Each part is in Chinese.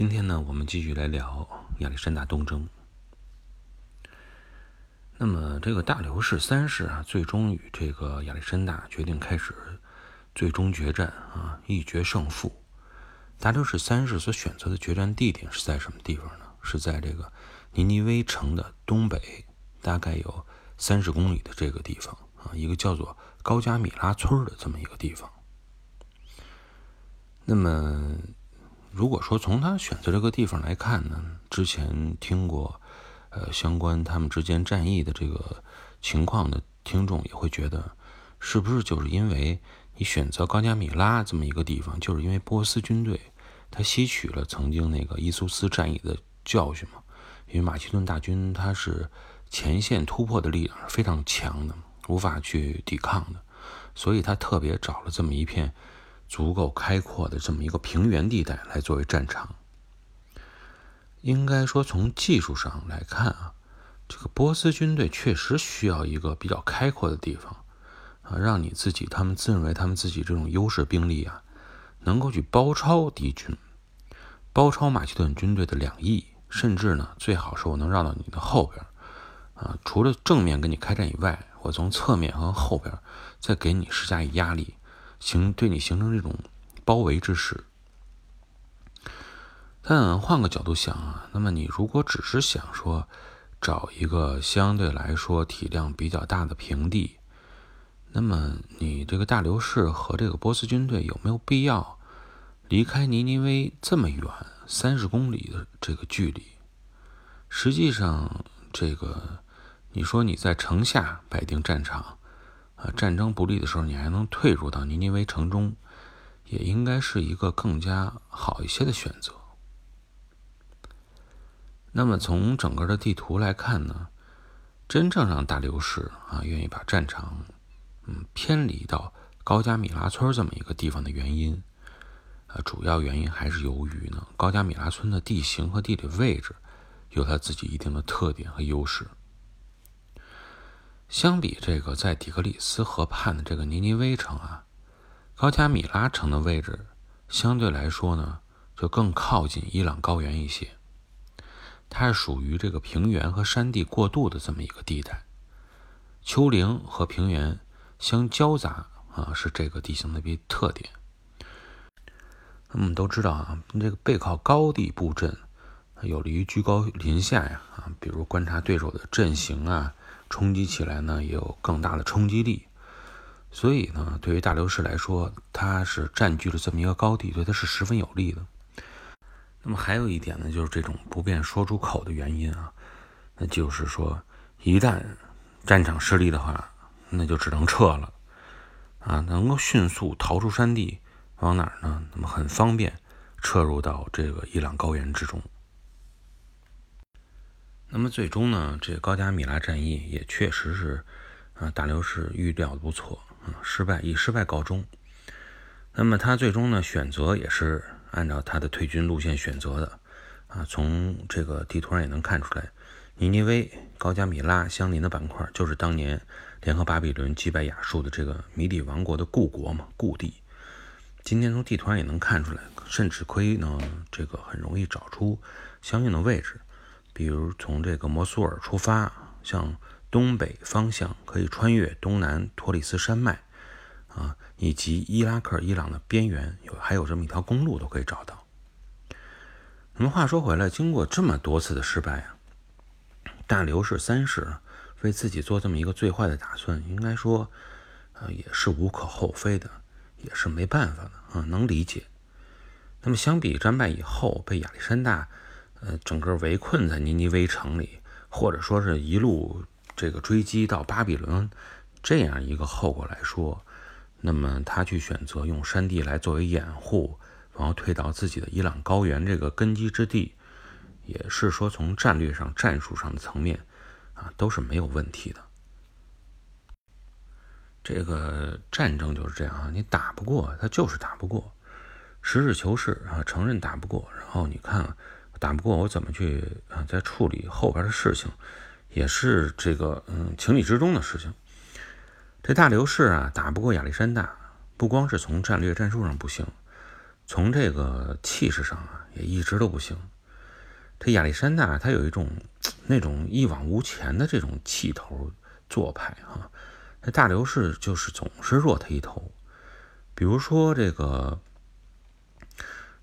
今天呢，我们继续来聊亚历山大东征。那么，这个大流士三世啊，最终与这个亚历山大决定开始最终决战啊，一决胜负。大流士三世所选择的决战地点是在什么地方呢？是在这个尼尼微城的东北，大概有三十公里的这个地方啊，一个叫做高加米拉村的这么一个地方。那么，如果说从他选择这个地方来看呢，之前听过呃相关他们之间战役的这个情况的听众也会觉得，是不是就是因为你选择高加米拉这么一个地方，就是因为波斯军队他吸取了曾经那个伊苏斯战役的教训嘛？因为马其顿大军他是前线突破的力量是非常强的，无法去抵抗的，所以他特别找了这么一片。足够开阔的这么一个平原地带来作为战场，应该说从技术上来看啊，这个波斯军队确实需要一个比较开阔的地方啊，让你自己他们自认为他们自己这种优势兵力啊，能够去包抄敌军，包抄马其顿军队的两翼，甚至呢，最好是我能绕到你的后边啊，除了正面跟你开战以外，我从侧面和后边再给你施加以压力。形对你形成这种包围之势，但换个角度想啊，那么你如果只是想说找一个相对来说体量比较大的平地，那么你这个大流士和这个波斯军队有没有必要离开尼尼微这么远三十公里的这个距离？实际上，这个你说你在城下摆定战场。啊，战争不利的时候，你还能退入到尼尼微城中，也应该是一个更加好一些的选择。那么从整个的地图来看呢，真正让大流士啊愿意把战场嗯偏离到高加米拉村这么一个地方的原因，啊，主要原因还是由于呢高加米拉村的地形和地理位置有它自己一定的特点和优势。相比这个在底格里斯河畔的这个尼尼微城啊，高加米拉城的位置相对来说呢，就更靠近伊朗高原一些。它是属于这个平原和山地过渡的这么一个地带，丘陵和平原相交杂啊，是这个地形的一特点。我们都知道啊，这个背靠高地布阵，有利于居高临下呀啊，比如观察对手的阵型啊。冲击起来呢，也有更大的冲击力，所以呢，对于大流士来说，他是占据了这么一个高地，对他是十分有利的。那么还有一点呢，就是这种不便说出口的原因啊，那就是说，一旦战场失利的话，那就只能撤了啊，能够迅速逃出山地，往哪儿呢？那么很方便撤入到这个伊朗高原之中。那么最终呢，这高加米拉战役也确实是，啊，大流士预料的不错，啊，失败以失败告终。那么他最终呢，选择也是按照他的退军路线选择的，啊，从这个地图上也能看出来，尼尼微、高加米拉相邻的板块，就是当年联合巴比伦击败亚述的这个米底王国的故国嘛，故地。今天从地图上也能看出来，甚至可以呢，这个很容易找出相应的位置。比如从这个摩苏尔出发，向东北方向可以穿越东南托里斯山脉，啊，以及伊拉克、伊朗的边缘有还有这么一条公路都可以找到。那么话说回来，经过这么多次的失败啊，大流士三世为自己做这么一个最坏的打算，应该说，呃，也是无可厚非的，也是没办法的啊，能理解。那么相比战败以后被亚历山大。呃，整个围困在尼尼微城里，或者说是一路这个追击到巴比伦这样一个后果来说，那么他去选择用山地来作为掩护，然后退到自己的伊朗高原这个根基之地，也是说从战略上、战术上的层面啊，都是没有问题的。这个战争就是这样啊，你打不过他就是打不过，实事求是啊，承认打不过，然后你看。打不过我怎么去啊？再处理后边的事情，也是这个嗯情理之中的事情。这大流士啊，打不过亚历山大，不光是从战略战术上不行，从这个气势上啊，也一直都不行。这亚历山大他有一种那种一往无前的这种气头做派哈，那大流士就是总是弱他一头。比如说这个，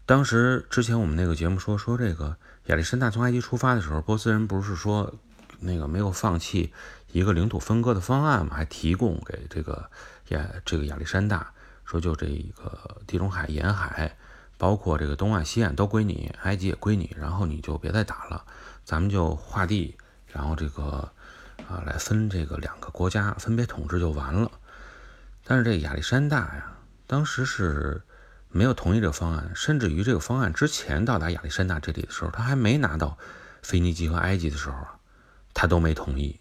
当时之前我们那个节目说说这个亚历山大从埃及出发的时候，波斯人不是说那个没有放弃一个领土分割的方案嘛，还提供给这个亚这个亚历山大说就这一个地中海沿海。包括这个东岸、西岸都归你，埃及也归你，然后你就别再打了，咱们就划地，然后这个啊来分这个两个国家分别统治就完了。但是这亚历山大呀，当时是没有同意这个方案，甚至于这个方案之前到达亚历山大这里的时候，他还没拿到腓尼基和埃及的时候啊，他都没同意，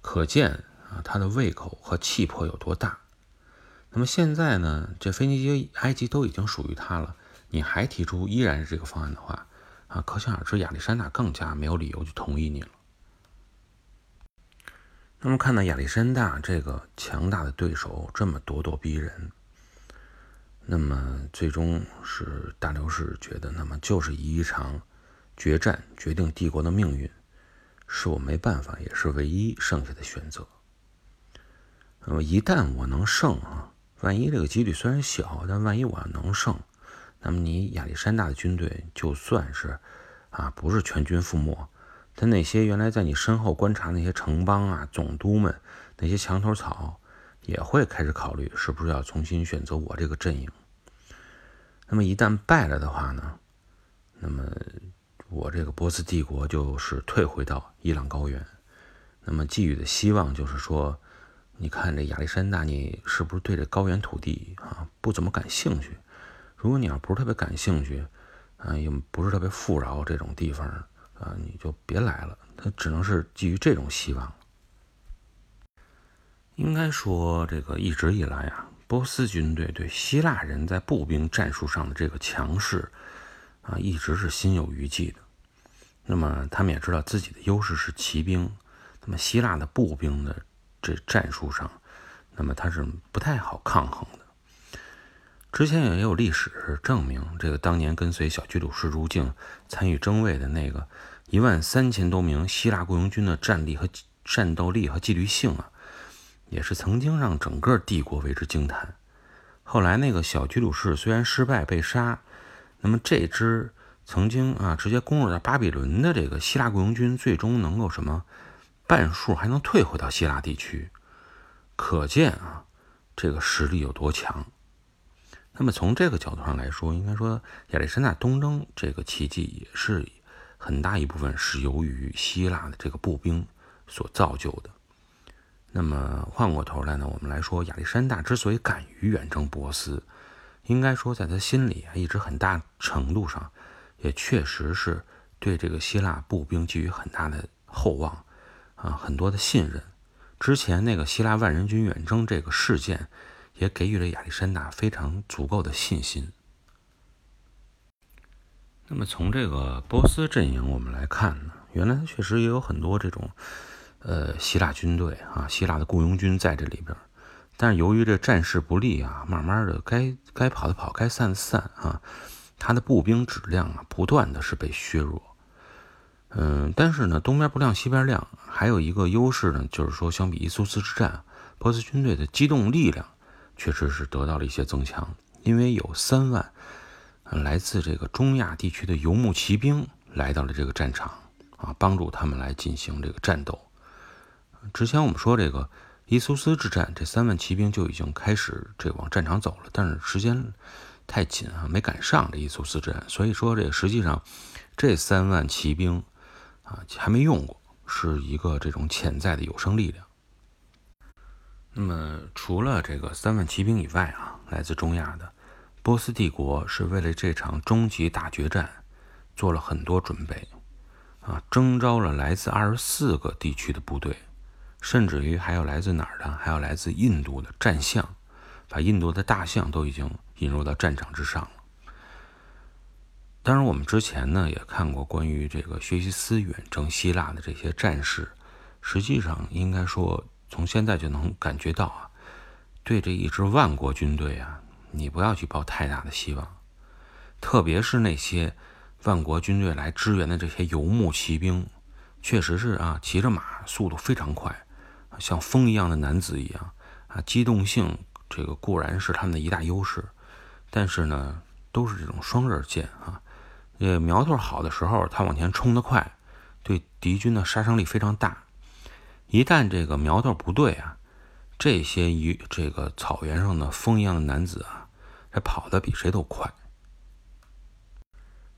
可见啊他的胃口和气魄有多大。那么现在呢，这腓尼基、埃及都已经属于他了。你还提出依然是这个方案的话，啊，可想而知，亚历山大更加没有理由去同意你了。那么看到亚历山大这个强大的对手这么咄咄逼人，那么最终是大流士觉得，那么就是一场决战决定帝国的命运，是我没办法，也是唯一剩下的选择。那么一旦我能胜啊，万一这个几率虽然小，但万一我要能胜。那么你亚历山大的军队就算是啊不是全军覆没，他那些原来在你身后观察那些城邦啊总督们那些墙头草也会开始考虑是不是要重新选择我这个阵营。那么一旦败了的话呢，那么我这个波斯帝国就是退回到伊朗高原。那么寄予的希望就是说，你看这亚历山大，你是不是对这高原土地啊不怎么感兴趣？如果你要不是特别感兴趣，啊，也不是特别富饶这种地方，啊，你就别来了。他只能是基于这种希望。应该说，这个一直以来啊，波斯军队对希腊人在步兵战术上的这个强势，啊，一直是心有余悸的。那么他们也知道自己的优势是骑兵，那么希腊的步兵的这战术上，那么他是不太好抗衡的。之前也有历史证明，这个当年跟随小居鲁士入境参与征卫的那个一万三千多名希腊雇佣军的战力和战斗力和纪律性啊，也是曾经让整个帝国为之惊叹。后来那个小居鲁士虽然失败被杀，那么这支曾经啊直接攻入到巴比伦的这个希腊雇佣军，最终能够什么半数还能退回到希腊地区，可见啊这个实力有多强。那么从这个角度上来说，应该说亚历山大东征这个奇迹也是很大一部分是由于希腊的这个步兵所造就的。那么换过头来呢，我们来说亚历山大之所以敢于远征波斯，应该说在他心里啊，一直很大程度上也确实是对这个希腊步兵寄予很大的厚望啊，很多的信任。之前那个希腊万人军远征这个事件。也给予了亚历山大非常足够的信心。那么从这个波斯阵营我们来看呢，原来确实也有很多这种，呃，希腊军队啊，希腊的雇佣军在这里边。但是由于这战事不利啊，慢慢的该该跑的跑，该散的散啊，他的步兵质量啊，不断的是被削弱。嗯，但是呢，东边不亮西边亮，还有一个优势呢，就是说相比伊苏斯之战，波斯军队的机动力量。确实是得到了一些增强，因为有三万来自这个中亚地区的游牧骑兵来到了这个战场啊，帮助他们来进行这个战斗。之前我们说这个伊苏斯之战，这三万骑兵就已经开始这往战场走了，但是时间太紧啊，没赶上这伊苏斯之战，所以说这实际上这三万骑兵啊还没用过，是一个这种潜在的有生力量。那么，除了这个三万骑兵以外啊，来自中亚的波斯帝国是为了这场终极大决战做了很多准备啊，征召了来自二十四个地区的部队，甚至于还有来自哪儿的，还有来自印度的战象，把印度的大象都已经引入到战场之上了。当然，我们之前呢也看过关于这个薛西斯远征希腊的这些战事，实际上应该说。从现在就能感觉到啊，对这一支万国军队啊，你不要去抱太大的希望，特别是那些万国军队来支援的这些游牧骑兵，确实是啊，骑着马速度非常快，像风一样的男子一样啊，机动性这个固然是他们的一大优势，但是呢，都是这种双刃剑啊。呃，苗头好的时候，他往前冲得快，对敌军的杀伤力非常大。一旦这个苗头不对啊，这些一这个草原上的风一样的男子啊，这跑得比谁都快。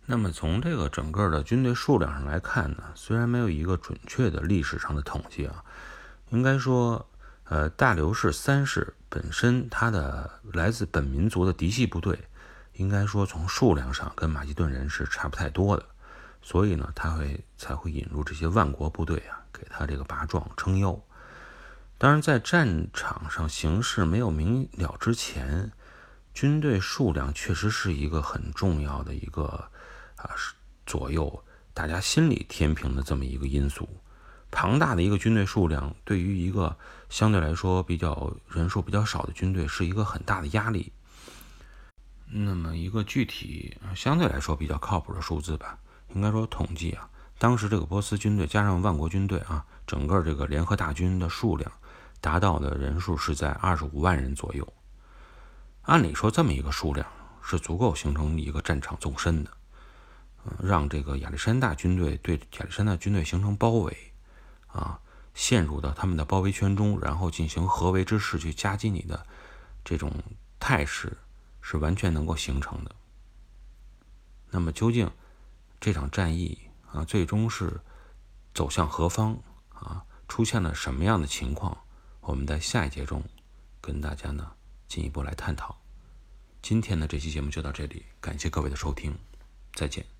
那么从这个整个的军队数量上来看呢，虽然没有一个准确的历史上的统计啊，应该说，呃，大流士三世本身他的来自本民族的嫡系部队。应该说，从数量上跟马其顿人是差不太多的，所以呢，他会才会引入这些万国部队啊，给他这个拔壮撑腰。当然，在战场上形势没有明了之前，军队数量确实是一个很重要的一个啊，左右大家心理天平的这么一个因素。庞大的一个军队数量，对于一个相对来说比较人数比较少的军队，是一个很大的压力。那么一个具体相对来说比较靠谱的数字吧，应该说统计啊，当时这个波斯军队加上万国军队啊，整个这个联合大军的数量达到的人数是在二十五万人左右。按理说这么一个数量是足够形成一个战场纵深的，嗯，让这个亚历山大军队对亚历山大军队形成包围，啊，陷入到他们的包围圈中，然后进行合围之势去夹击你的这种态势。是完全能够形成的。那么，究竟这场战役啊，最终是走向何方啊？出现了什么样的情况？我们在下一节中跟大家呢进一步来探讨。今天的这期节目就到这里，感谢各位的收听，再见。